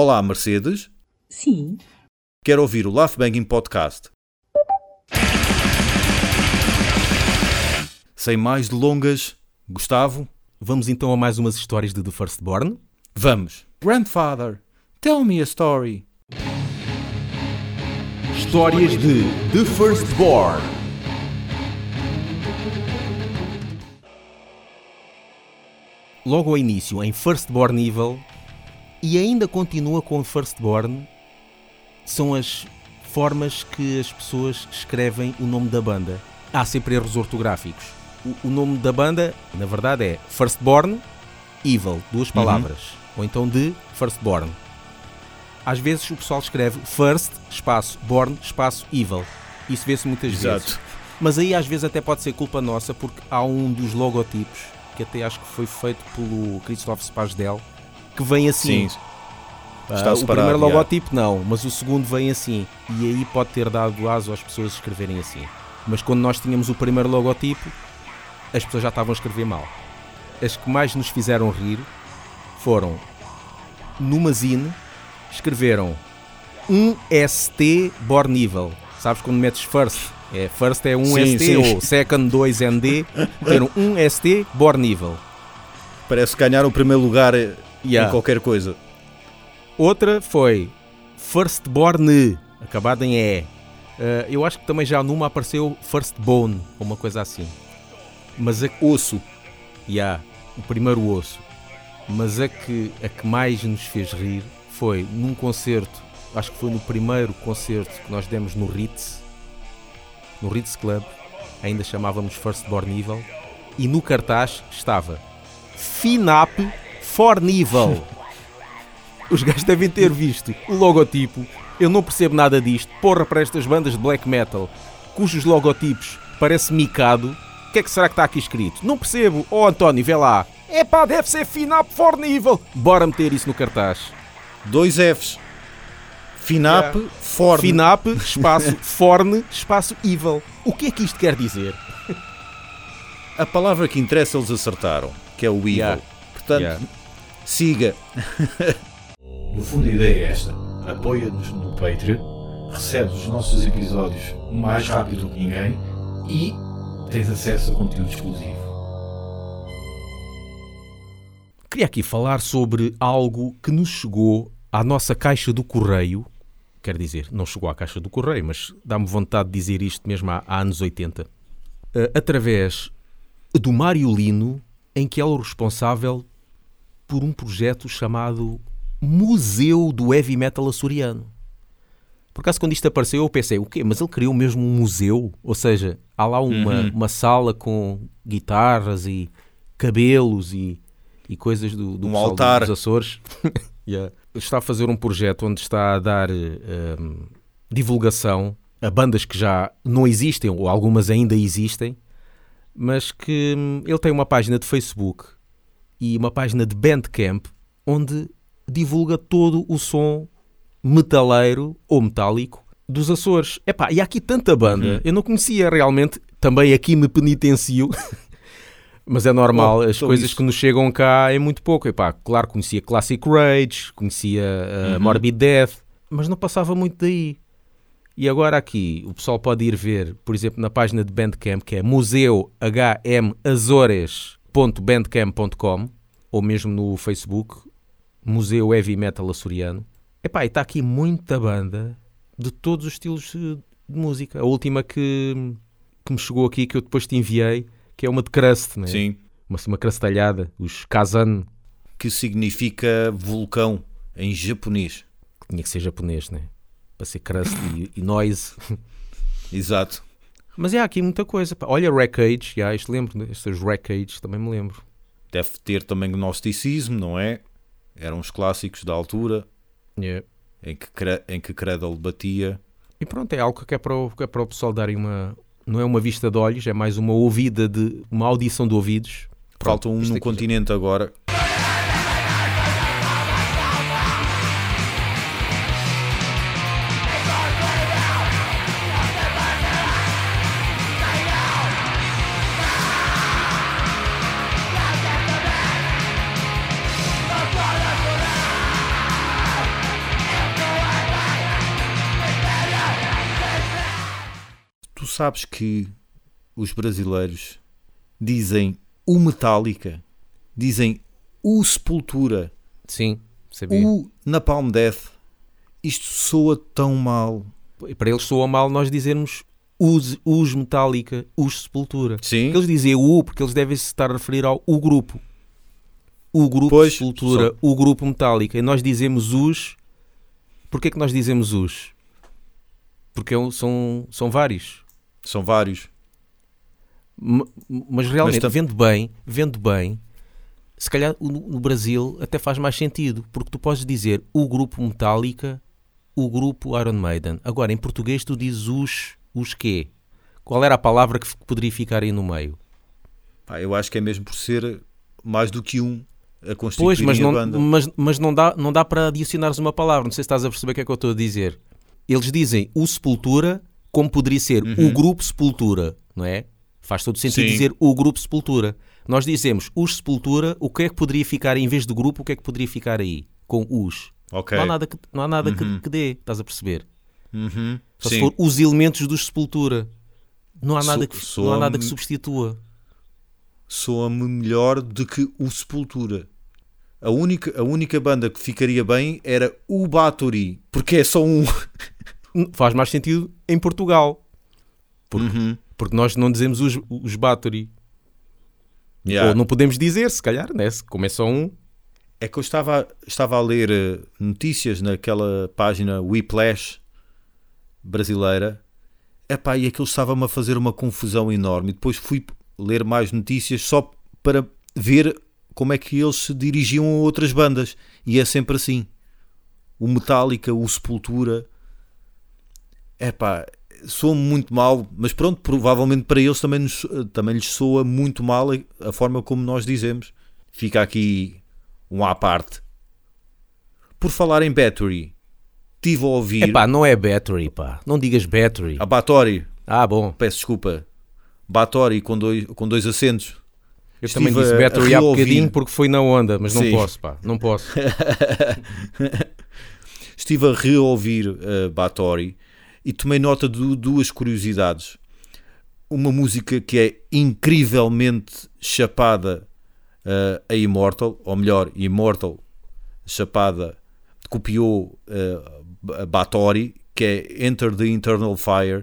Olá, Mercedes. Sim. Quero ouvir o Laugh Banging Podcast. Sem mais delongas, Gustavo, Vamos então a mais umas histórias de The Firstborn. vamos. Grandfather, tell me a story. Histórias de The Firstborn. Logo ao início, em Firstborn Evil, e ainda continua com Firstborn, são as formas que as pessoas escrevem o nome da banda. Há sempre erros ortográficos. O, o nome da banda, na verdade, é Firstborn Evil, duas palavras. Ou então de Firstborn. Às vezes o pessoal escreve First, espaço, Born, espaço, Evil. Isso vê-se muitas vezes. Exato. Mas aí às vezes até pode ser culpa nossa, porque há um dos logotipos, que até acho que foi feito pelo Christophe Spasdel, que vem assim. Sim. Ah, Está o separado, primeiro logotipo não, mas o segundo vem assim. E aí pode ter dado aso às pessoas escreverem assim. Mas quando nós tínhamos o primeiro logotipo, as pessoas já estavam a escrever mal. As que mais nos fizeram rir foram numa zine, escreveram um ST Bornível. Sabes quando metes first? É, first é um Sim, ST sim. ou second 2 ND. Meteram um ST Bornível. Parece ganhar o primeiro lugar eh, Yeah. em qualquer coisa. Outra foi Firstborn, acabada em E. Eh, eu acho que também já numa apareceu Firstbone, ou uma coisa assim. Mas a, Osso. yeah, o primeiro osso. Mas a que, a que mais nos fez rir foi num concerto, acho que foi no primeiro concerto que nós demos no Ritz, no Ritz Club, ainda chamávamos Firstborn Evil, e no cartaz estava Finap Fornível. Os gajos devem ter visto o logotipo. Eu não percebo nada disto. Porra para estas bandas de black metal, cujos logotipos parece micado. O que é que será que está aqui escrito? Não percebo. Oh António, vê lá. Epá, deve ser Finap Fornível. Bora meter isso no cartaz. Dois Fs. Finap, Forn. Finap, espaço, Forne, espaço Evil. O que é que isto quer dizer? A palavra que interessa eles acertaram, que é o evil. Yeah. Portanto, Yeah. Siga. No fundo, a ideia é esta: apoia-nos no Patreon, recebes os nossos episódios mais rápido do que ninguém e tens acesso a conteúdo exclusivo. Queria aqui falar sobre algo que nos chegou à nossa caixa do correio. Quer dizer, não chegou à caixa do correio, mas dá-me vontade de dizer isto mesmo há, há anos 80. eh, através do Mário Lino, em que é o responsável por um projeto chamado Museu do Heavy Metal Açoriano. Por acaso, quando isto apareceu, eu pensei, o quê? Mas ele criou mesmo um museu? Ou seja, há lá uma, uma sala com guitarras e cabelos e, e coisas do, do Um altar. dos Açores. Yeah. Está a fazer um projeto onde está a dar um, divulgação a bandas que já não existem, ou algumas ainda existem, mas que hum, ele tem uma página de Facebook e uma página de Bandcamp onde divulga todo o som metaleiro ou metálico dos Açores. Epá, e há aqui tanta banda, eu não conhecia realmente, também aqui me penitencio, mas é normal, Oh, as então coisas isso. que nos chegam cá é muito pouco. Epá, claro, conhecia Classic Rage, conhecia uh, Morbid Death, mas não passava muito daí. E agora aqui, o pessoal pode ir ver, por exemplo, na página de Bandcamp, que é museuhmazores.bandcamp.com ou mesmo no Facebook, Museu Heavy Metal Açoriano. Epá, e está aqui muita banda de todos os estilos eh, de música. A última que, que me chegou aqui, que eu depois te enviei, que é uma de crust, né? Sim. Uma, uma crustalhada, os Kazan, Que significa vulcão em japonês. tinha que ser japonês, né? Para ser crust e, e noise. Exato. Mas é há aqui muita coisa. pá. Olha Wreckage, já, isto lembro, estes Wreckage também me lembro. Deve ter também gnosticismo, não é? Eram os clássicos da altura Yeah. em que, em que Cradle batia. E pronto, é algo que é para o, que é para o pessoal darem uma. Não é uma vista de olhos, é mais uma ouvida de. uma audição de ouvidos. Falta um no aqui já- continente agora. Sabes que os brasileiros dizem o Metallica, dizem o Sepultura, Sim, sabia. o Napalm Death. Isto soa tão mal. Para eles soa mal nós dizermos os, os Metallica, os Sepultura. Sim. Porque eles dizem o porque eles devem se estar a referir ao o grupo. O grupo Pois, Sepultura, só- o grupo Metallica. E nós dizemos os. Porquê que nós dizemos os? Porque é são, são vários. São vários. Mas realmente, tam- vendo bem, vendo bem, se calhar no Brasil até faz mais sentido, porque tu podes dizer o grupo Metallica, o grupo Iron Maiden. Agora, em português, tu dizes os, os quê? Qual era a palavra que poderia ficar aí no meio? Pá, eu acho que é mesmo por ser mais do que um a constituir Pois, mas a não, banda. mas, mas não dá, não dá para adicionares uma palavra. Não sei se estás a perceber o que é que eu estou a dizer. Eles dizem o Sepultura, como poderia ser o grupo Sepultura, não é? Faz todo sentido Sim. dizer o grupo Sepultura. Nós dizemos os Sepultura, o que é que poderia ficar em vez de grupo, o que é que poderia ficar aí? Com os. Ok. Não há nada, que, não há nada que, que dê, estás a perceber? Uhum. Só se Sim. for os elementos dos Sepultura. Não há nada, So- que, não há nada que substitua. Soa-me melhor do que o Sepultura. A única, a única banda que ficaria bem era o Bathory, porque é só um. Faz mais sentido em Portugal. Porque, Uhum. porque nós não dizemos os, os Bathory. Yeah. Ou não podemos dizer, se calhar, né? Como é só um. É que eu estava, estava a ler eh, notícias naquela página Whiplash brasileira. Epá, e aquilo estava-me a fazer uma confusão enorme. Depois fui ler mais notícias só para ver como é que eles se dirigiam a outras bandas. E é sempre assim. O Metallica, o Sepultura. Epá, soa-me muito mal, mas pronto, provavelmente para eles também, nos- também lhes soa muito mal a, a forma como nós dizemos. Fica aqui um à parte. Por falar em Battery, estive a ouvir Epá, não é battery, pá. Não digas battery. a Bathory, Ah, bom. peço desculpa, Bathory com dois, com dois acentos. Eu Estive também disse battery há bocadinho porque foi na onda, mas não Sim. posso, pá. Não posso. Estive a reouvir uh, e tomei nota de duas curiosidades. Uma música que é incrivelmente chapada uh, a Immortal, ou melhor, Immortal chapada copiou uh, a que é Enter the Internal Fire.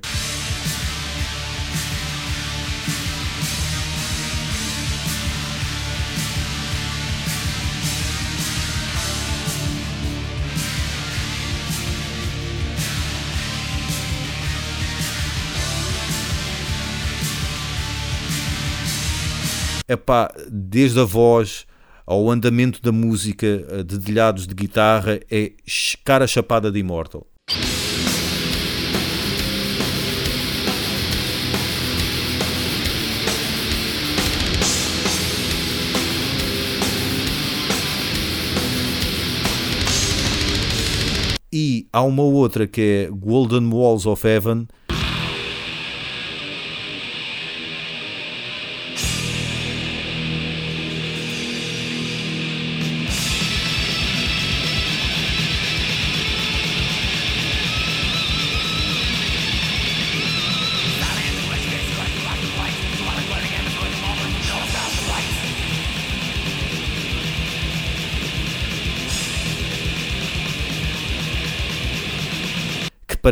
Epá, desde a voz ao andamento da música, a dedilhados de guitarra, é cara chapada de Immortal. E há uma outra que é Golden Walls of Heaven,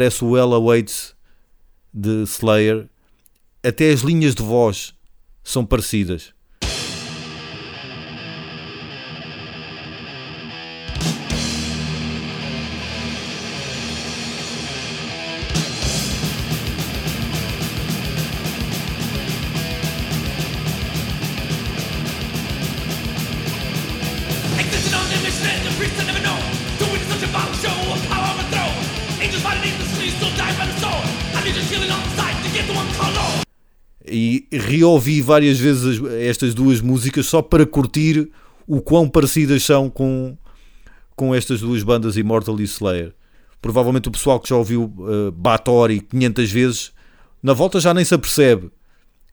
parece o Ella Waits de Slayer, até as linhas de voz são parecidas. Reouvi várias vezes as- estas duas músicas só para curtir o quão parecidas são com, com estas duas bandas Immortal e Slayer. Provavelmente o pessoal que já ouviu uh, Bathory 500 vezes, na volta já nem se apercebe,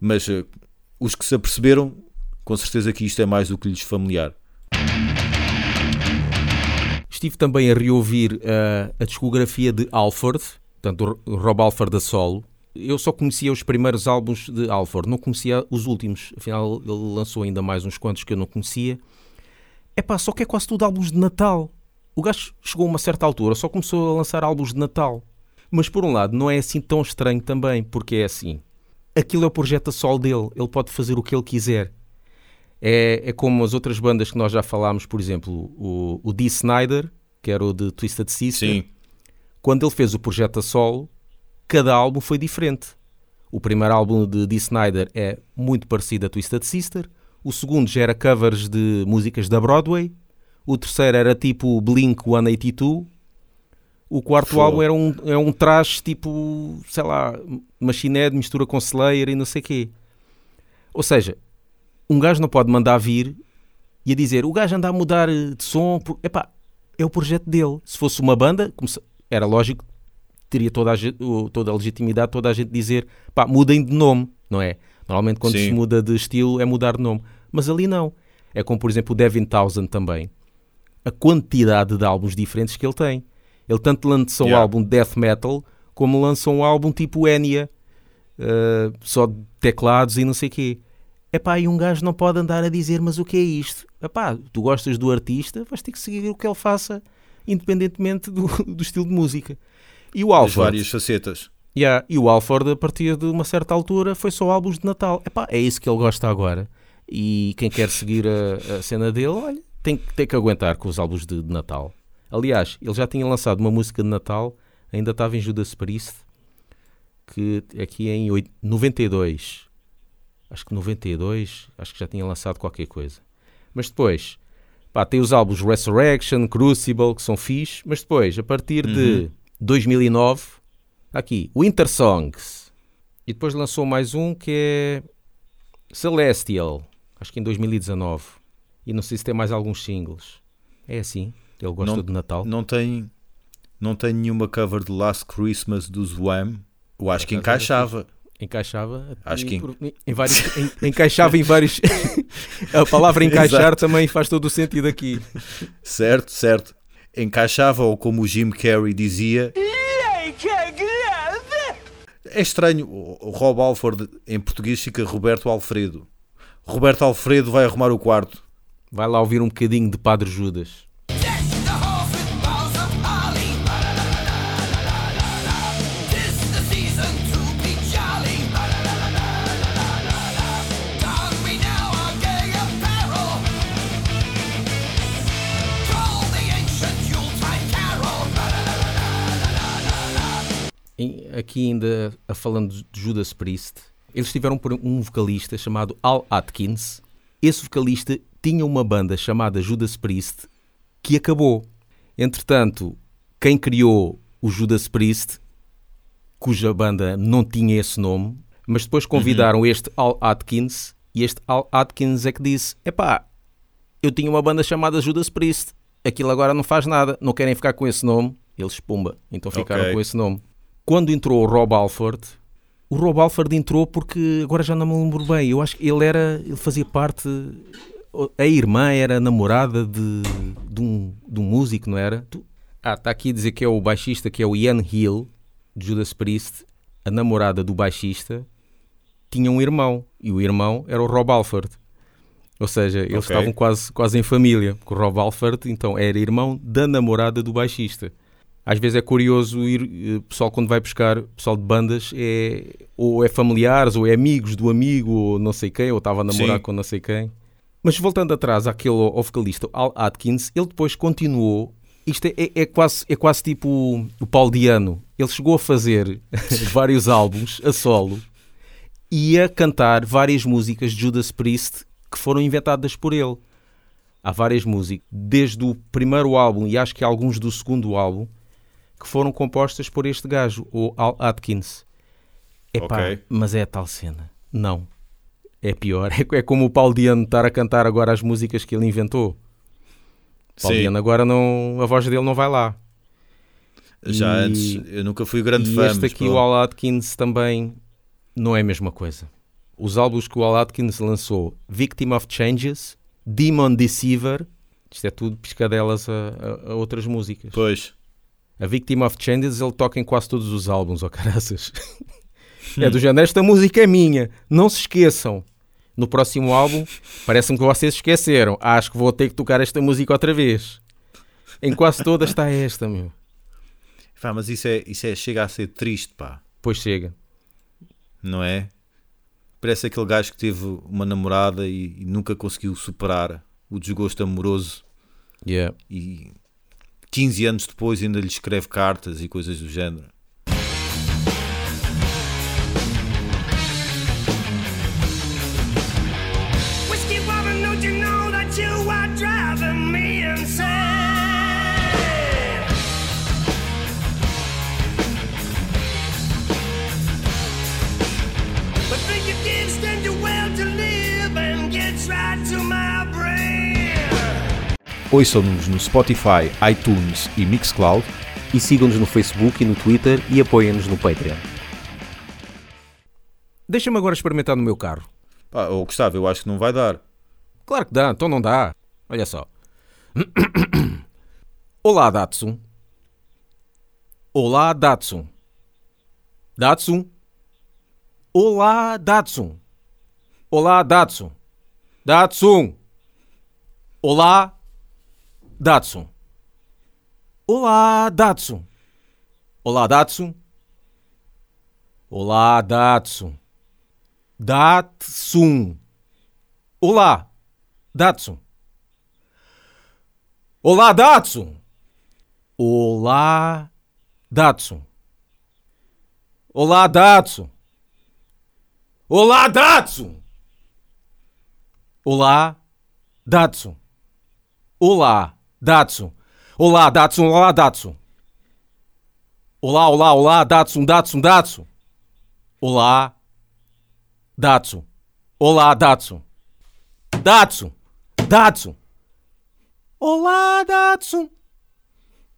mas uh, os que se aperceberam, com certeza que isto é mais do que lhes familiar. Estive também a reouvir uh, a discografia de Alford, portanto, Rob Alford a solo, eu só conhecia os primeiros álbuns de Alford, não conhecia os últimos. Afinal, ele lançou ainda mais uns quantos que eu não conhecia. É pá, só que é quase tudo álbuns de Natal. O gajo chegou a uma certa altura, só começou a lançar álbuns de Natal. Mas por um lado, não é assim tão estranho também, porque é assim. Aquilo é o projeto a sol dele, ele pode fazer o que ele quiser. É, é como as outras bandas que nós já falámos, por exemplo, o, o Dee Snyder, que era o de Twisted Sister. Sim. Quando ele fez o projeto a solo, cada álbum foi diferente. O primeiro álbum de Dee Snyder é muito parecido a Twisted Sister. O segundo já era covers de músicas da Broadway. O terceiro era tipo Blink 182. O quarto Fogo. álbum era um, é um traje tipo, sei lá, Machine Head mistura com Slayer e não sei quê. Ou seja, um gajo não pode mandar vir e a dizer o gajo anda a mudar eh, de som. por- Epá, é o projeto dele. Se fosse uma banda, como se- era lógico, teria toda a, toda a legitimidade, toda a gente dizer pá, mudem de nome, não é? Normalmente quando Sim. se muda de estilo é mudar de nome. Mas ali não. É como, por exemplo, o Devin Townsend também. A quantidade de álbuns diferentes que ele tem. Ele tanto lançou um Yeah. álbum de death metal, como lançou um álbum tipo Enya, eh, só de teclados e não sei o quê. Epá, e um gajo não pode andar a dizer, mas o que é isto? Epá, tu gostas do artista, vais ter que seguir o que ele faça, independentemente do, do estilo de música. E o As Alford, várias facetas. Yeah, e o Alford, a partir de uma certa altura, foi só álbuns de Natal. Epá, é isso que ele gosta agora. E quem quer seguir a, a cena dele, olha, tem, que- tem que aguentar com os álbuns de, de Natal. Aliás, ele já tinha lançado uma música de Natal, ainda estava em Judas Priest, que aqui em oit- 92, acho que 92, acho que já tinha lançado qualquer coisa. Mas depois, pá, tem os álbuns Resurrection, Crucible, que são fixe, mas depois, a partir de 2009, aqui, Winter Songs. E depois lançou mais um que é Celestial, acho que em 2019. E não sei se tem mais alguns singles. É assim, ele gosta Não- de Natal. Não tem, não tem nenhuma cover de Last Christmas dos Wham. Eu acho que encaixava. Encaixava Acho em- que- por- em, vários, em- encaixava em vários. a palavra encaixar Exato. também faz todo o sentido aqui. Certo, certo. Encaixava, ou como o Jim Carrey dizia. É estranho, o Rob Alford em português fica Roberto Alfredo. Roberto Alfredo vai arrumar o quarto. Vai lá ouvir um bocadinho de Padre Judas. Aqui ainda a falando de Judas Priest, eles tiveram por um vocalista chamado Al Atkins. Esse vocalista tinha uma banda chamada Judas Priest que acabou. Entretanto, quem criou o Judas Priest, cuja banda não tinha esse nome, mas depois convidaram este Al Atkins e este Al Atkins é que disse: Epá, eu tinha uma banda chamada Judas Priest, aquilo agora não faz nada, não querem ficar com esse nome. Eles pumba, então ficaram Ok. com esse nome. Quando entrou o Rob Alford, o Rob Alford entrou porque agora já não me lembro bem. Eu acho que ele era, ele fazia parte. A irmã era namorada de, de, um, de um músico, não era? Ah, está aqui a dizer que é o baixista, que é o Ian Hill, de Judas Priest. A namorada do baixista tinha um irmão e o irmão era o Rob Alford. Ou seja, eles Ok. estavam quase, quase em família. porque O Rob Alford, então, era irmão da namorada do baixista. Às vezes é curioso ir, eh, pessoal quando vai buscar pessoal de bandas, é, ou é familiares, ou é amigos do amigo, ou não sei quem, ou estava a namorar Sim. com não sei quem. Mas voltando atrás àquele ao vocalista Al Atkins, ele depois continuou. Isto é, é- é quase, é quase tipo o, o Paul Diano. Ele chegou a fazer vários álbuns a solo e a cantar várias músicas de Judas Priest que foram inventadas por ele. Há várias músicas, desde o primeiro álbum e acho que alguns do segundo álbum, que foram compostas por este gajo, o Al Atkins. Epá, Ok. mas é a tal cena. Não. É pior. É, é como o Paul Diano estar a cantar agora as músicas que ele inventou. Paul Sim. Diano agora não, a voz dele não vai lá. Já E- antes, eu nunca fui grande e fã. este aqui, o pronto. Al Atkins, também não é a mesma coisa. Os álbuns que o Al Atkins lançou, Victim of Changes, Demon Deceiver, isto é tudo piscadelas a, a- a outras músicas. Pois, A Victim of Changes ele toca em quase todos os álbuns, ó caraças. É do género, esta música é minha, não se esqueçam. No próximo álbum, parece-me que vocês esqueceram. Acho que vou ter que tocar esta música outra vez. Em quase todas está esta, meu. Pá, mas isso, é, isso é, chega a ser triste, pá. Pois chega. Não é? Parece aquele gajo que teve uma namorada e, e nunca conseguiu superar o desgosto amoroso Yeah. e 15 anos depois ainda lhe escreve cartas e coisas do género. But think you can stand you well to live and gets right to my brain. Ouçam-nos no Spotify, iTunes e Mixcloud. E sigam-nos no Facebook e no Twitter e apoiem-nos no Patreon. Deixa-me agora experimentar no meu carro. Pá, oh, Gustavo, eu acho que não vai dar. Claro que dá, então não dá. Olha só. Olá, Datsun. Olá, Datsun. Datsun. Olá, Datsun. Olá, Datsun. Datsun. Olá, Datsun. Olá, Datsun. Olá, Datsun. Olá, Datsun. Datsun. Olá, Datsun. Olá, Datsun. Olá, Datsun. Olá, Datsun. Olá, Datsun. Olá, Datsun. Olá, Datsun. Olá, Datsun. Olá, Datsun. Olá, olá, olá, Datsun, Datsun, Datsun. Olá, Datsun. Olá, Datsun. Datsun. Datsun. Olá, Datsun.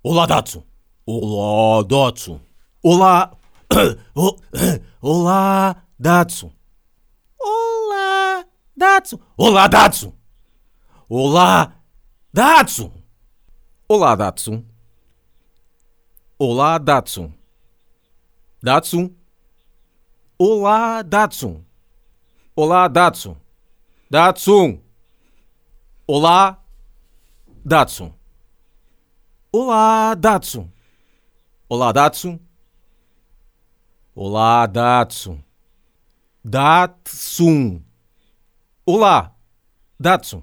Olá, Datsun. Olá, Datsun. Olá. Olá, Datsun. Olá, Datsun. Olá, Datsun. Olá, Datsun. Olá, Datsun. Olá, Datsun. Datsun. Olá, Datsun. Olá, Datsun. Datsun. Olá, Datsun. Olá, Datsun. Olá, Datsun. Olá, Datsun. Datsun. Olá, Datsun.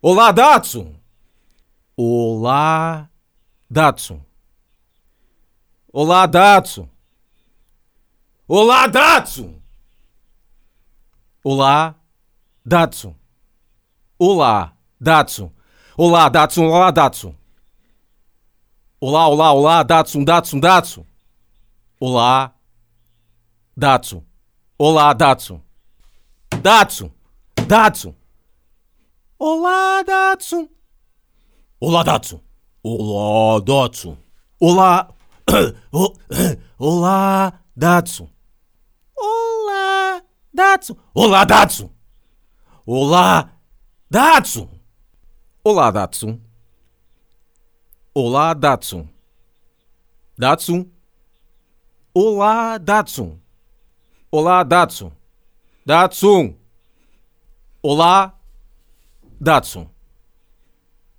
Olá, Datsun. Olá, Datsun. Olá, Datsun. Olá, Datsun. Olá, Datsun. Olá, Datsun. Olá, Datsun. Olá, Datsun. Olá, olá, olá, Datsun, Datsun, Datsun. Olá, Datsun. Olá, Datsun. Datsun. Datsun. Olá, Datsun. Olá, Datsu. Olá, Datsu. Olá. Olá, Datsu. Olá, Datsu. Olá, Datsu. Olá, Datsu. Olá, Datsu. Olá, Datsu. Datsu. Olá, Datsu. Olá, Datsu. Datsu. Olá, Datsu.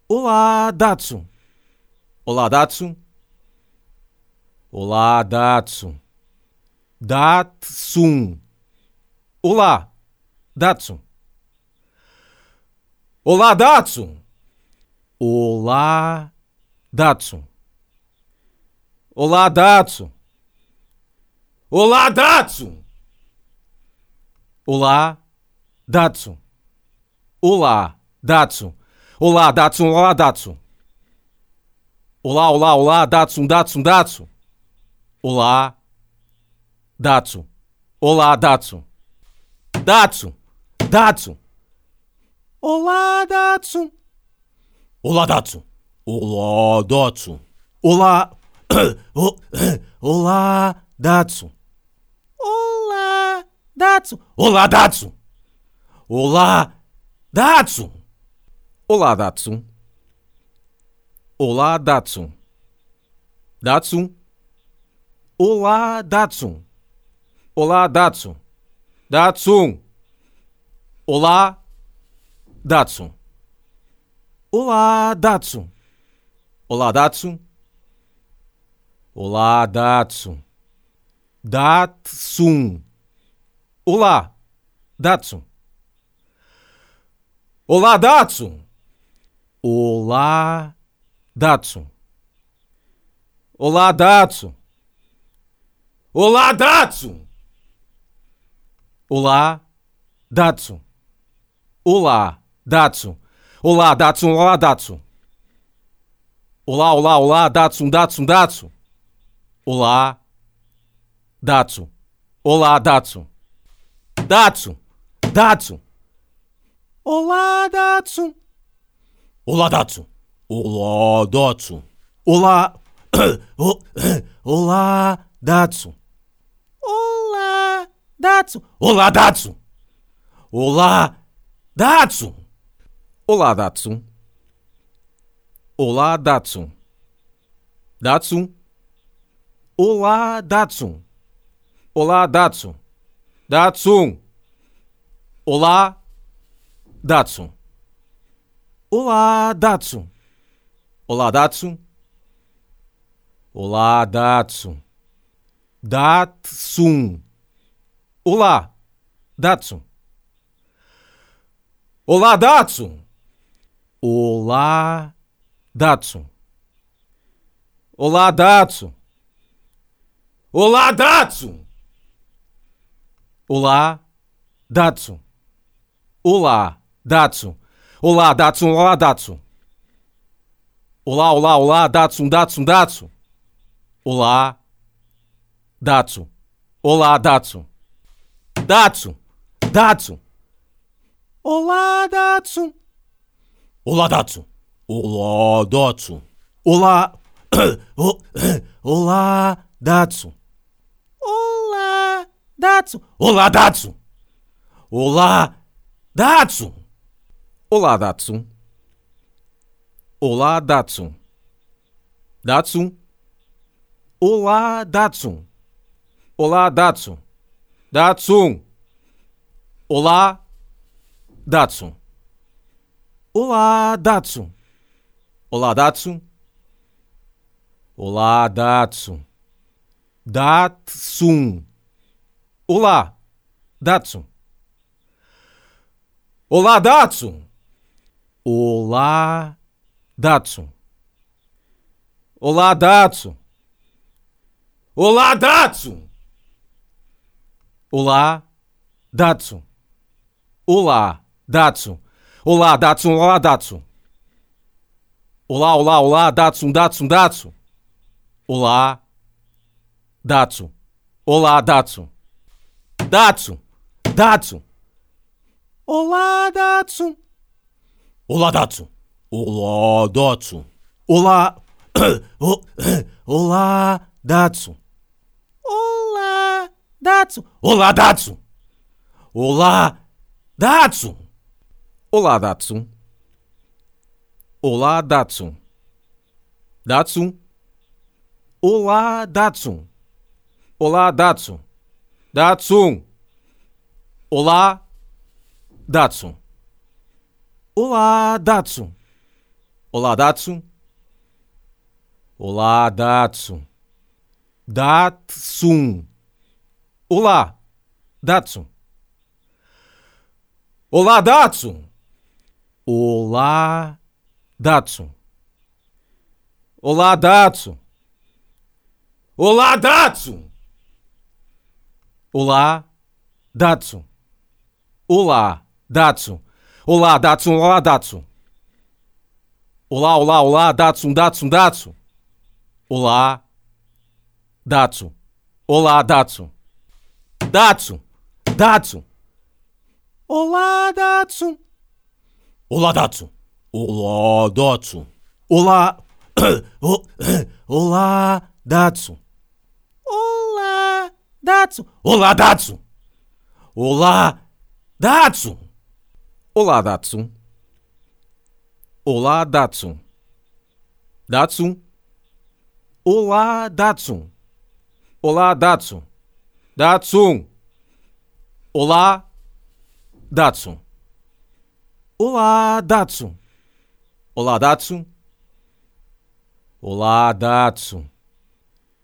Olá, Datsu. Olá, Datsu. Olá, Datsu. Datsun. Olá, Datsu. Olá, Datsu. Olá, Datsu. Olá, Datsu. Olá, Datsu. Olá, Datsu. Olá, Datsu. Olá, Datsun. Olá, Datsun. Olá, olá, olá, Datsun, Datsun, Datsun. Olá, Datsun. Olá, Datsun. Datsun. Datsun. Olá, Datsun. Olá, Datsun. Olá, Datsun. Olá. Olá, Datsun. Olá, Datsun. Olá, Datsun. Olá, Datsun. Olá, Datsun. Olá, Datsun. Datsun. Olá, Datsun. Olá, Datsun. Datsun. Olá, Datsun. Olá, Datsun. Olá, Datsun. Olá, Datsun. Datsun. Olá, Datsun. Olá, Datsun. Olá, Datsun. Olá, Datsun. Olá, Datsun. Olá, Datsun. Olá, Datsun. Olá, Datsun. Olá, Datsun. Olá, olá, olá, Datsun, Datsun, Datsun. Olá, Datsun. Olá, Datsun. Datsun. Datsun. Olá, Datsun. Olá, Datsu. Olá, Datsu. Olá. Olá, Datsu. Olá, Datsu. Olá, Datsu. Olá, Datsu. Olá, Datsu. Olá, Datsu. Datsu. Olá, Datsu. Olá, Datsu. Datsu. Olá, Datsu. Olá, Datsun. Olá, Datsun. Olá, Datsun. Datsun. Olá, Datsun. Olá, Datsun. Olá, Datsun. Olá, Datsun. Olá, Datsun. Olá, Datsun. Olá, Datsun. Olá, Datsun. Olá, Datsun. Olá, olá, olá, Datsun, Datsun, Datsun. Olá, Datsun. Olá, Datsun. Datsun. Datsun. Olá, Datsun. Olá, Datsun. Olá, Datsun. Olá. Olá, Datsun. Olá, Datsun. Olá, Datsun. Olá, Datsun. Olá, Datsun. Olá, Datsun. Datsun. Olá, Datsun. Olá, Datsun. Datsun. Olá, Datsun. Olá, Datsun. Olá, Datsun. Olá, Datsun. Datsun. Olá, Datsun. Olá, Datsun. Olá, Datsun. Olá, Datsun. Olá, Datsun. Olá, Datsun. Olá, Datsun. Olá, Datsun. Olá, Datsun. Olá, olá, olá, Datsun, Datsun, Datsun. Olá, Datsun. Olá, Datsun. Datsun. Datsun. Olá, Datsun. Olá, Datsu. Olá, Datsu. Olá. Olá, Datsu. Olá, Datsu. Olá, Datsu. Olá, Datsu. Olá, Datsu. Olá, Datsu. Datsu. Olá, Datsu. Olá, Datsu. Datsu. Olá, Datsu. Olá, Datsu. Olá, Datsu. Olá, Datsu. Datsun. Olá, Datsu. Olá, Datsu. Olá, Datsu. Olá, Datsu. Olá, Datsu. Olá, Datsu. Olá, Datsu. Olá, Datsun. Olá, Datsun. Olá, olá, olá, Datsun, Datsun, Datsun. Olá, Datsun. Olá, Datsun. Datsun. Datsun. Olá, Datsun. Olá, Datsun. Olá, Datsun. Olá. Olá, Datsun. Olá, Datsun. Olá, Datsun. Olá, Datsun. Olá, Datsun. Olá, Datsun. Datsun. Olá, Datsun. Olá, Datsun. Datsun. Olá, Datsun. Olá, Datsun. Olá, Datsun. Olá, Datsun.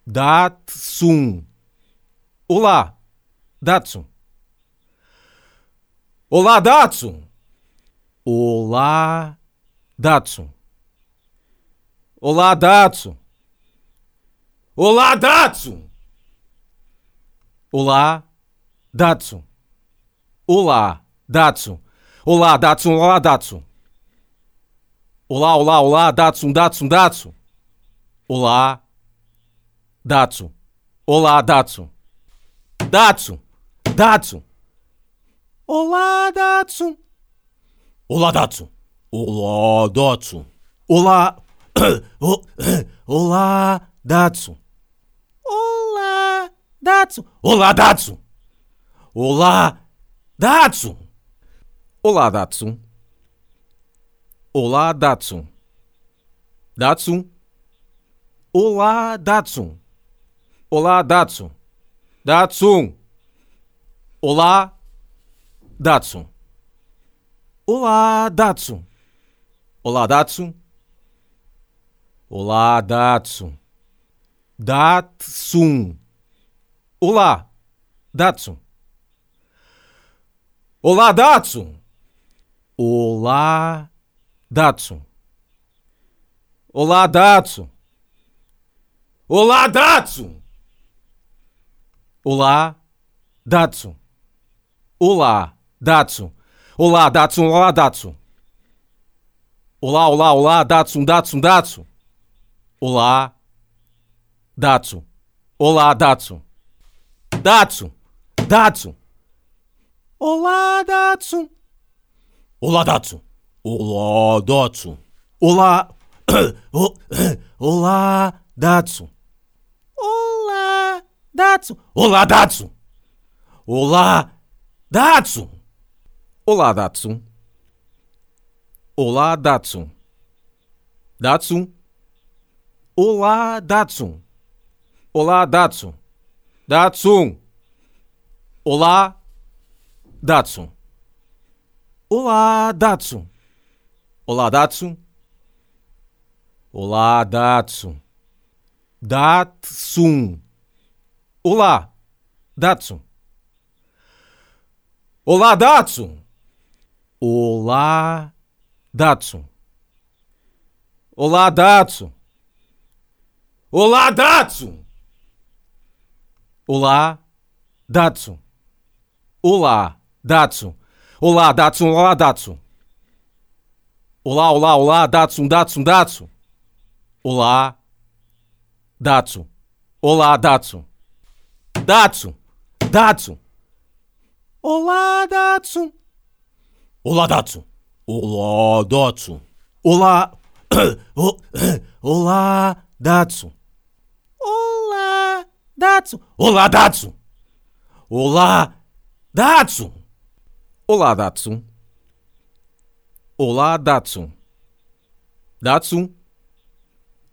Datsun. Olá, Datsun. Olá, Datsun. Olá, Datsun. Olá, Datsun. Olá, Datsun. Olá, Datsun. Olá, Datsun. Olá, Datsun. Olá, Datsun. Olá, olá, olá, Datsun, Datsun, Datsun. Olá, Datsun. Olá, Datsun. Datsun. Datsun. Olá, Datsun. Olá, Datsu. Olá, Datsu. Olá. Olá, Datsu. Olá, Datsu. Olá, Datsu. Olá, Datsu. Olá, Datsu. Olá, Datsu. Datsu. Olá, Datsu. Olá, Datsu. Datsu. Olá, Datsu. Olá, Datsun. Olá, Datsun. Olá, Datsun. Datsun. Olá, Datsun. Olá, Datsun. Olá, Datsun. Olá, Datsun. Olá, Datsun. Olá, Datsun. Olá, Datsun. Olá, Datsun. Olá, Datsun. Olá, olá, olá, Datsun, Datsun, Datsun. Olá, Datsun. Olá, Datsun. Datsun. Datsun. Olá, Datsun. Olá, Datsun. Olá, Datsun. Olá. Olá, Datsun. Olá, Datsun. Olá, Datsun. Olá, Datsun. Olá, Datsun. Olá, Datsun. Datsun. Olá, Datsun. Olá, Datsun. Datsun. Olá, Datsun. Olá, Datsun. Olá, Datsun. Olá, Datsun. Datsun. Olá, Datsun. Olá, Datsun. Olá, Datsun. Olá, Datsun. Olá, Datsun. Olá, Datsun. Olá, Datsun. Olá, Datsun. Olá, Datsun. Olá, olá, olá, Datsun, Datsun, Datsun. Olá, Datsun. Olá, Datsun. Datsun. Datsun. Olá, Datsun. Olá, Datsu. Olá, Datsu. Olá. Olá, Datsu. Olá, Datsu. Olá, Datsu. Olá, Datsu. Olá, Datsu. Olá, Datsu. Datsu.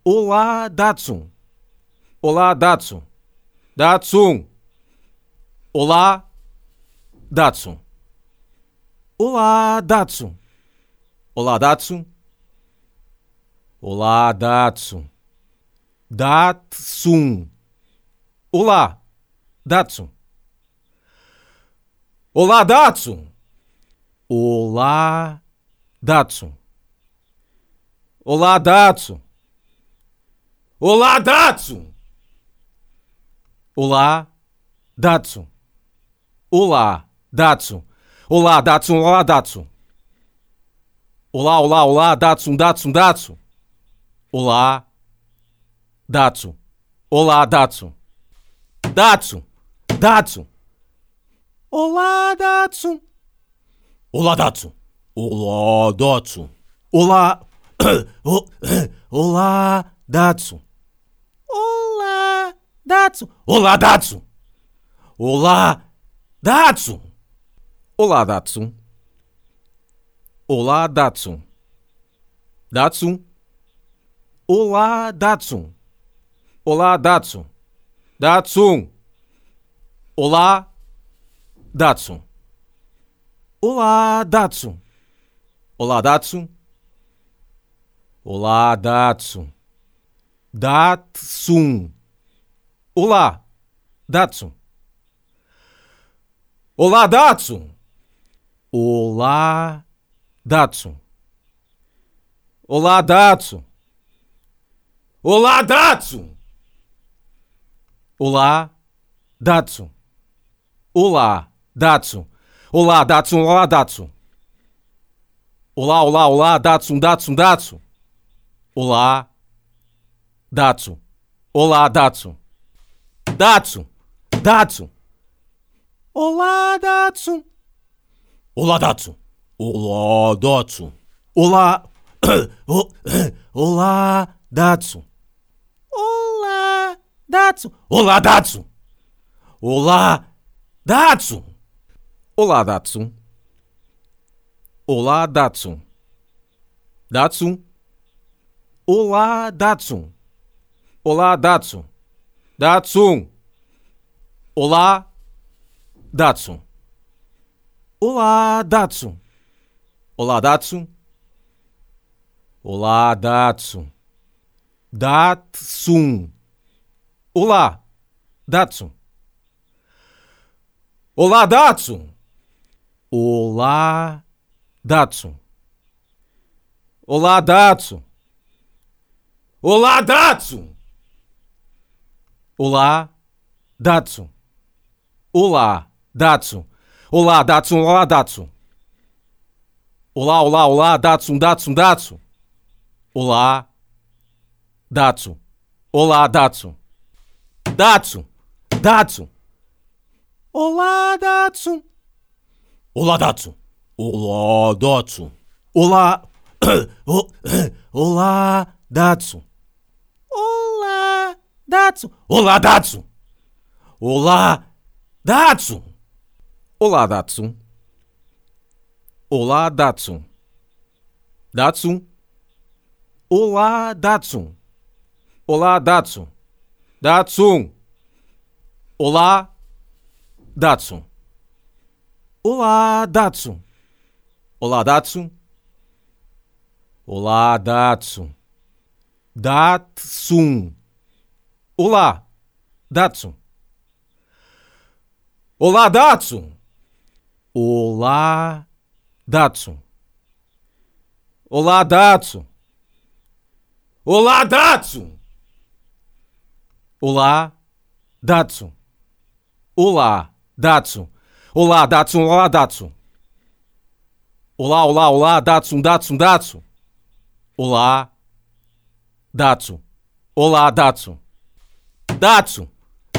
Olá, Datsu. Olá, Datsu. Datsu. Olá, Datsu. Olá, Datsu. Olá, Datsu. Olá, Datsu. Datsun. Olá, Datsu. Olá, Datsu. Olá, Datsu. Olá, Datsu. Olá, Datsu. Olá, Datsu. Olá, Datsu. Olá, Datsun. Olá, Datsun. Olá, olá, olá, Datsun, Datsun, Datsun. Olá, Datsun. Olá, Datsun. Datsun. Datsun. Olá, Datsun. Olá, Datsun. Olá, Datsun. Olá. Olá, Datsun. Olá, Datsun. Olá, Datsun. Olá, Datsun. Olá, Datsun. Olá, Datsun. Datsun. Olá, Datsun. Olá, Datsun. Datsun. Olá, Datsun. Olá, Datsun. Olá, Datsun. Olá, Datsun. Datsun. Olá, Datsun. Olá, Datsun. Olá, Datsun. Olá, Datsun. Olá, Datsun. Olá, Datsun. Olá, Datsun. Olá, Datsun. Olá, Datsun. Olá, olá, olá, Datsun, Datsun, Datsun. Olá, Datsun. Olá, Datsun. Datsun. Datsun. Olá, Datsun. Olá, Datsu. Olá, Datsu. Olá. Olá, Datsu. Olá, Datsu. Olá, Datsu. Olá, Datsu. Olá, Datsu. Olá, Datsu. Datsu. Olá, Datsu. Olá, Datsu. Datsu. Olá, Datsu. Olá, Datsu. Olá, Datsu. Olá, Datsu. Datsun. Olá, Datsu. Olá, Datsu. Olá, Datsu. Olá, Datsu. Olá, Datsu. Olá, Datsu. Olá, Datsu. Olá, Datsun. Olá, Datsun. Olá, olá, olá, Datsun, Datsun, Datsun. Olá, Datsun. Olá, Datsun. Datsun. Datsun. Olá, Datsun. Olá, Datsun. Olá, Datsun. Olá. Olá, Datsun. Olá, Datsun. Olá, Datsun. Olá, Datsun. Olá, Datsun. Olá, Datsun. Datsun. Olá, Datsun. Olá, Datsun. Datsun. Olá, Datsun. Olá, Datsun. Olá, Datsun. Olá, Datsun. Datsun. Olá, Datsun. Olá, Datsun. Olá, Datsun. Olá, Datsun. Olá, Datsun. Olá, Datsun. Olá, Datsun. Olá, Datsun. Olá, Datsun. Olá, olá, olá, Datsun, Datsun, Datsun. Olá, Datsun. Olá, Datsun. Datsun.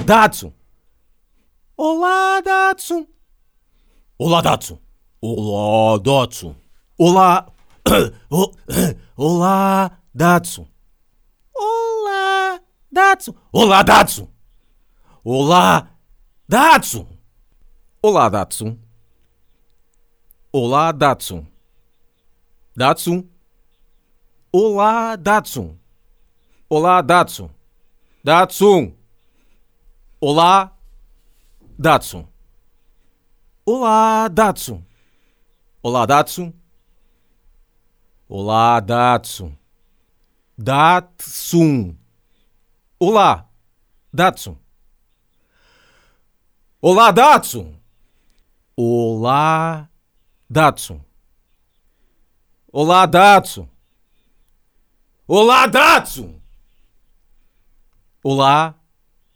Datsun. Olá, Datsun. Olá, Datsu. Olá, Datsu. Olá. Olá, Datsu. Olá, Datsu. Olá, Datsu. Olá, Datsu. Olá, Datsu. Olá, Datsu. Datsu. Olá, Datsu. Olá, Datsu. Datsu. Olá, Datsu. Olá, Datsu. Olá, Datsu. Olá, Datsu. Datsun. Olá, Datsu. Olá, Datsu. Olá, Datsu. Olá, Datsu. Olá, Datsu. Olá,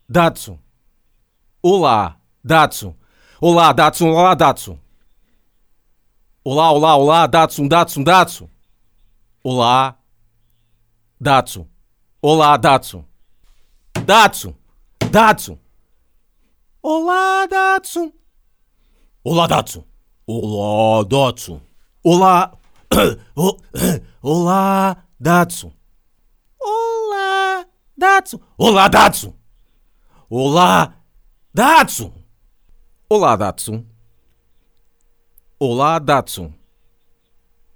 Datsu. Olá, Datsu. Olá, Datsun. Olá, Datsun. Olá, olá, olá, Datsun, Datsun, Datsun. Olá, Datsun. Olá, Datsun. Datsun. Datsun. Olá, Datsun. Olá, Datsun. Olá, Datsun. Olá. Olá, Datsun. Olá, Datsun. Olá, Datsun. Olá, Datsun. Olá, Datsun. Olá, Datsun.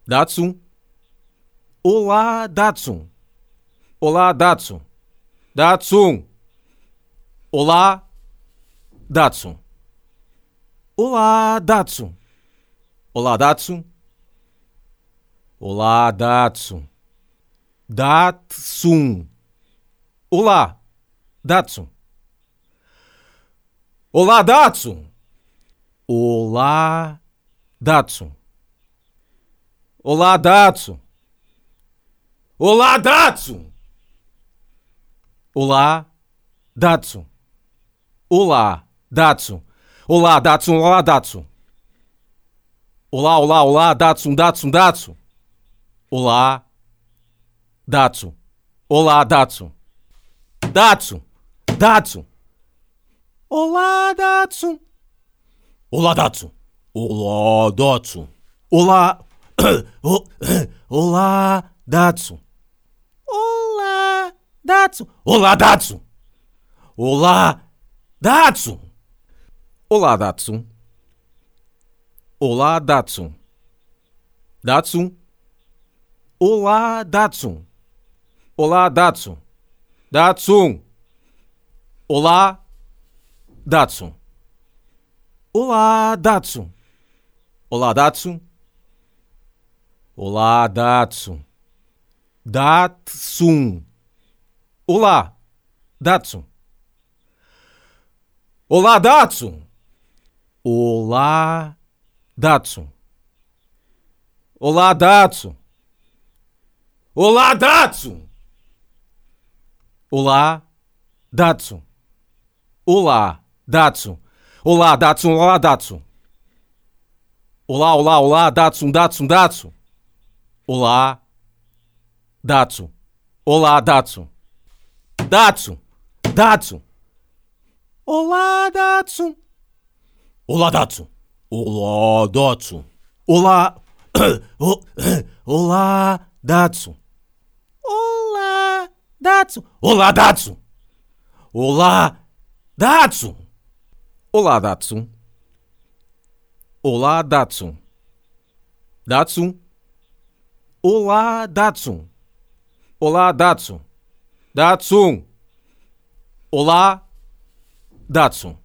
Datsun. Olá, Datsun. Olá, Datsun. Datsun. Olá, Datsun. Olá, Datsun. Olá, Datsun. Olá, Datsun. Datsun. Olá, Datsun. Olá, Datsun. Olá, Datsun. Olá, Datsun. Olá, Datsun. Olá, Datsun. Olá, Datsun. Olá, Datsun. Olá, Datsun. Olá, olá, olá, Datsun, Datsun, Datsun. Olá, Datsun. Olá, Datsun. Datsun. Datsun. Olá, Datsun. Olá, Datsun. Olá, Datsun. Olá. Olá, Datsun. Olá, Datsun. Olá, Datsun. Olá, Datsun. Olá, Datsun. Olá, Datsun. Datsun. Olá, Datsun. Olá, Datsun. Datsun. Olá, Datsun. Olá, Datsu. Olá, Datsu. Olá, Datsu. Datsun. Olá, Datsu. Olá, Datsu. Olá, Datsu. Olá, Datsu. Olá, Datsu. Olá, Datsu. Olá, Datsu. Olá, Datsun. Olá, Datsun. Olá, olá, olá, Datsun, Datsun, Datsun. Olá, Datsun. Olá, Datsun. Datsun. Datsun. Olá, Datsun. Olá, Datsun. Olá, Datsun. Olá. Olá, Datsun. Olá, Datsun. Olá, Datsun. Olá, Datsun. Olá, Datsun. Olá, Datsun. Datsun. Olá, Datsun. Olá, Datsun. Datsun. Olá, Datsun.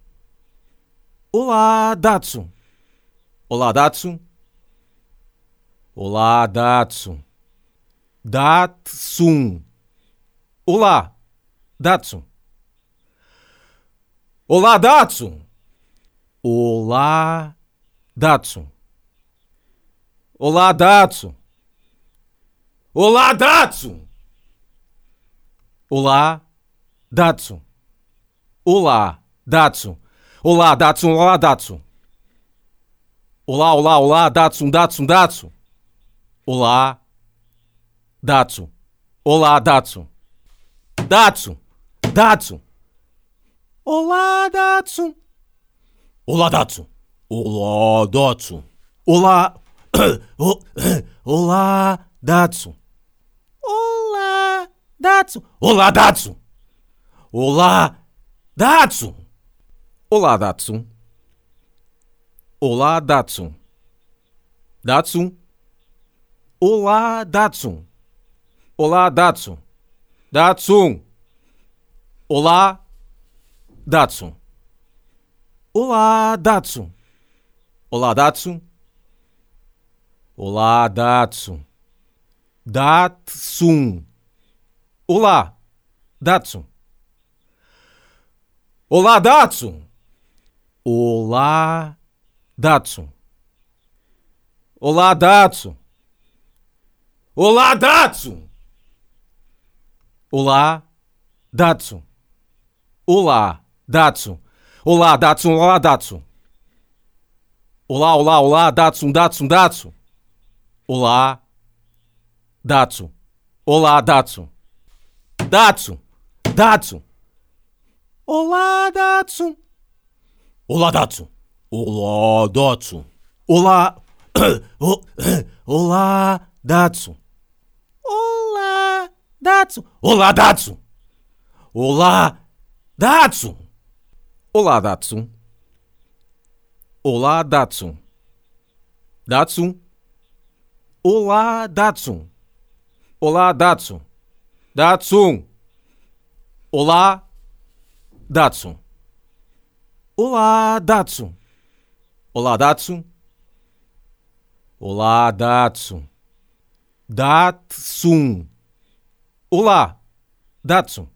Olá, Datsun. Olá, Datsun. Olá, Datsun. Datsun. Olá, Datsun. Olá, Datsun. Olá, Datsun. Olá, Datsun. Olá, Datsun. Olá, Datsun. Olá, Datsun. Olá, Datsun. Olá, Datsun. Olá, olá, olá, Datsun, Datsun, Datsun. Olá, Datsun. Olá, Datsun. Datsun. Datsun. Olá, Datsun. Olá, Dato! Olá, Datsu. Olá. Olá, Datsu. Olá, Datsu. Olá, Datsu. Olá, Datsu. Olá, Datsu. Olá, Datsu. Datsu. Olá, Datsu. Olá, Datsu. Datsu. Olá, Datsun. Olá, Datsu. Olá, Datsu. Olá, Datsu. Datsun. Olá, Datsu. Olá, Datsu. Olá, Datsu. Olá, Datsu. Olá, Datsu. Olá, Datsu. Olá, Datsu. Olá, Datsun. Olá, Datsun. Olá, olá, olá, Datsun, Datsun, Datsun. Olá, Datsun. Olá, Datsun. Datsun. Datsun. Olá, Datsun. Olá, Datsun. Olá, Datsun. Olá. Olá, Datsun. Olá, Datsun. Olá, Datsun. Olá, Datsun. Olá, Datsun. Olá, Datsun. Datsun. Olá, Datsun. Olá, Datsun. Datsun. Olá, Datsun. Olá, Datsun. Olá, Datsun. Olá, Datsun. Datsun. Olá, Datsun.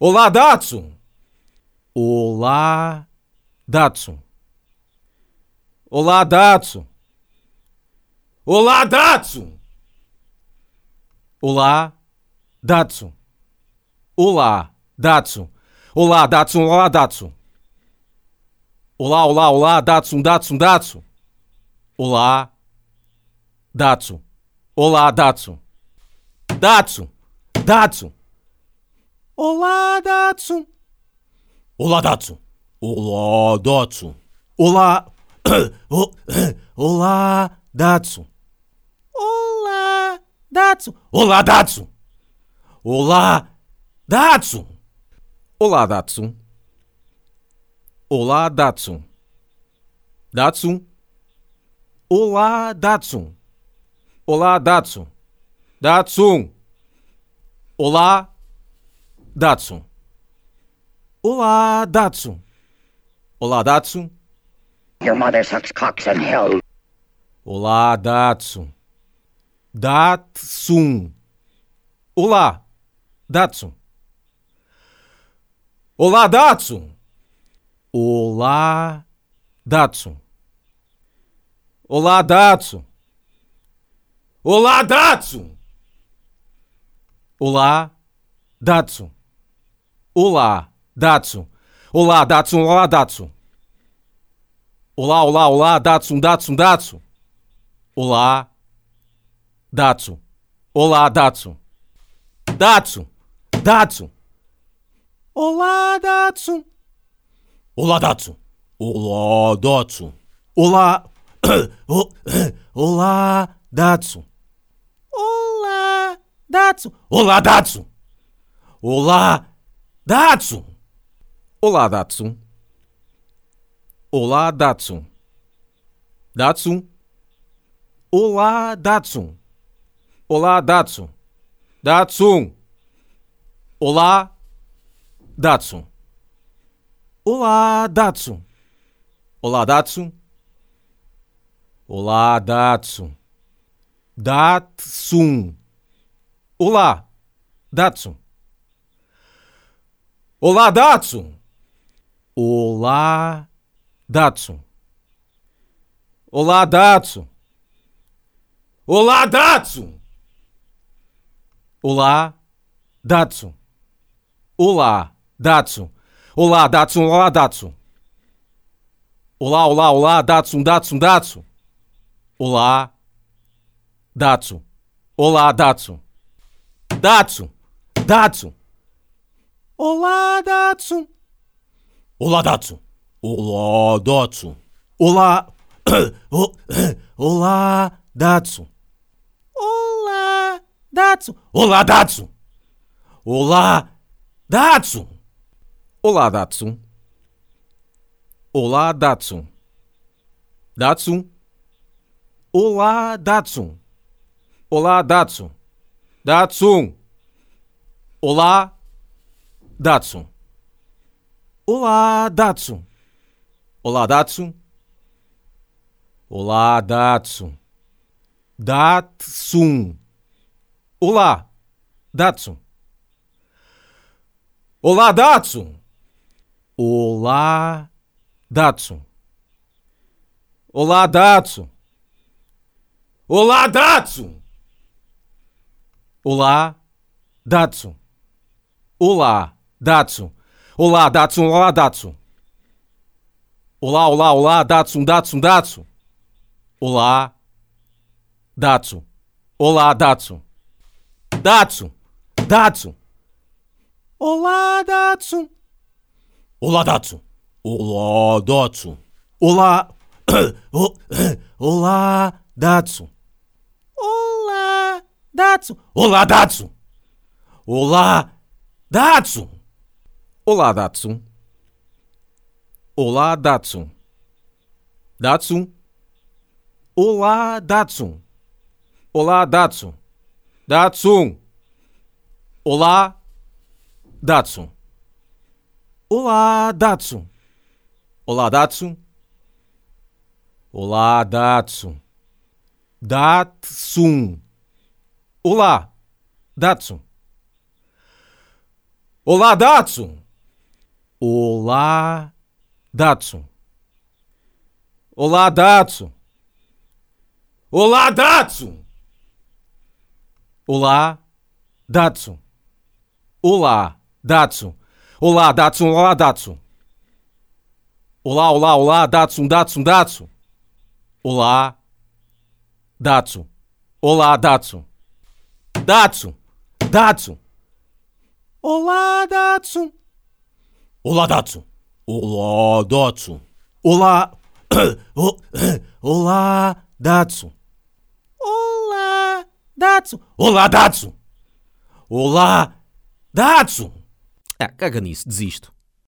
Olá, Datsun. Olá, Datsun. Olá, Datsun. Olá, Datsun. Olá, Datsun. Olá, Datsun. Olá, Datsun. Olá, Datsun. Olá, olá, olá, Datsun, Datsun, Datsun. Olá, Datsun. Olá, Datsun. Datsun. Datsun. Olá, Datsun. Olá, Datsu. Olá, Datsu. Olá. Olá, Datsu. Olá, Datsu. Olá, Datsu. Olá, Datsu. Olá, Datsu. Olá, Datsu. Datsu. Olá, Datsu. Olá, Datsu. Datsu. Olá, Datsu. Olá, Datsun. Olá, Datsun. Your mother sucks cocks in hell. Olá, Datsun. Datsun. Olá, Datsun. Olá, Datsun. Olá, Datsun. Olá, Datsun. Olá, Datsun. Olá, Datsun. Olá, Datsun. Olá, Datsun. Olá, Datsun. Olá, olá, olá, Datsun, Datsun, Datsun. Olá, Datsun. Olá, Datsun. Datsun. Datsun. Olá, Datsun. Olá, Datsun. Olá, Datsun. Olá. Olá, Datsun. Olá, Datsun. Olá, Datsun. Olá, Datsun. Olá, Datsun. Olá, Datsun. Datsun. Olá, Datsun. Olá, Datsun. Datsun. Olá, Datsun. Olá, Datsun. Olá, Datsun. Olá, Datsun. Datsun. Olá, Datsun. Olá, Datsun. Olá, Datsun. Olá, Datsun. Olá, Datsun. Olá, Datsun. Olá, Datsun. Olá, Datsun. Olá, Datsun. Olá, olá, olá, Datsun, Datsun, Datsun. Olá, Datsun. Olá, Datsun. Datsun. Datsun. Olá, Datsun. Olá, Datsu. Olá, Datsu. Olá. Olá, Datsu. Olá, Datsu. Olá, Datsu. Olá, Datsu. Olá, Datsu. Olá, Datsu. Datsu. Olá, Datsu. Olá, Datsu. Datsu. Olá, Datsu. Olá, Datsu. Olá, Datsu. Olá, Datsu. Datsun. Olá, Datsu. Olá, Datsu. Olá, Datsu. Olá, Datsu. Olá, Datsu. Olá, Datsu. Olá, Datsu. Olá, Datsun. Olá, Datsun. Olá, olá, olá, Datsun, Datsun, Datsun. Olá, Datsun. Olá, Datsun. Datsun. Datsun. Olá, Datsun. Olá, Datsun. Olá, Datsun. Olá. Olá, Datsun. Olá, Datsun. Olá, Datsun. Olá, Datsun. Olá, Datsun. Olá, Datsun. Datsun. Olá, Datsun. Olá, Datsun. Datsun. Olá, Datsun. Olá, Datsun. Olá, Datsun. Olá, Datsun. Datsun. Olá, Datsun. Olá, Datsun. Olá, Datsun. Olá, Datsun. Olá, Datsun. Olá, Datsun. Olá, Datsun. Olá, Datsun. Olá, Datsun. Olá, olá, olá, Datsun, Datsun, Datsun. Olá, Datsun. Olá, Datsun. Datsun. Datsun. Olá, Datsun. Olá, Datsun. Olá, Datsun. Olá. Olá, Datsun. Olá, Datsun. Olá, Datsun. Olá, Datsun. Ah, caga nisso, desisto.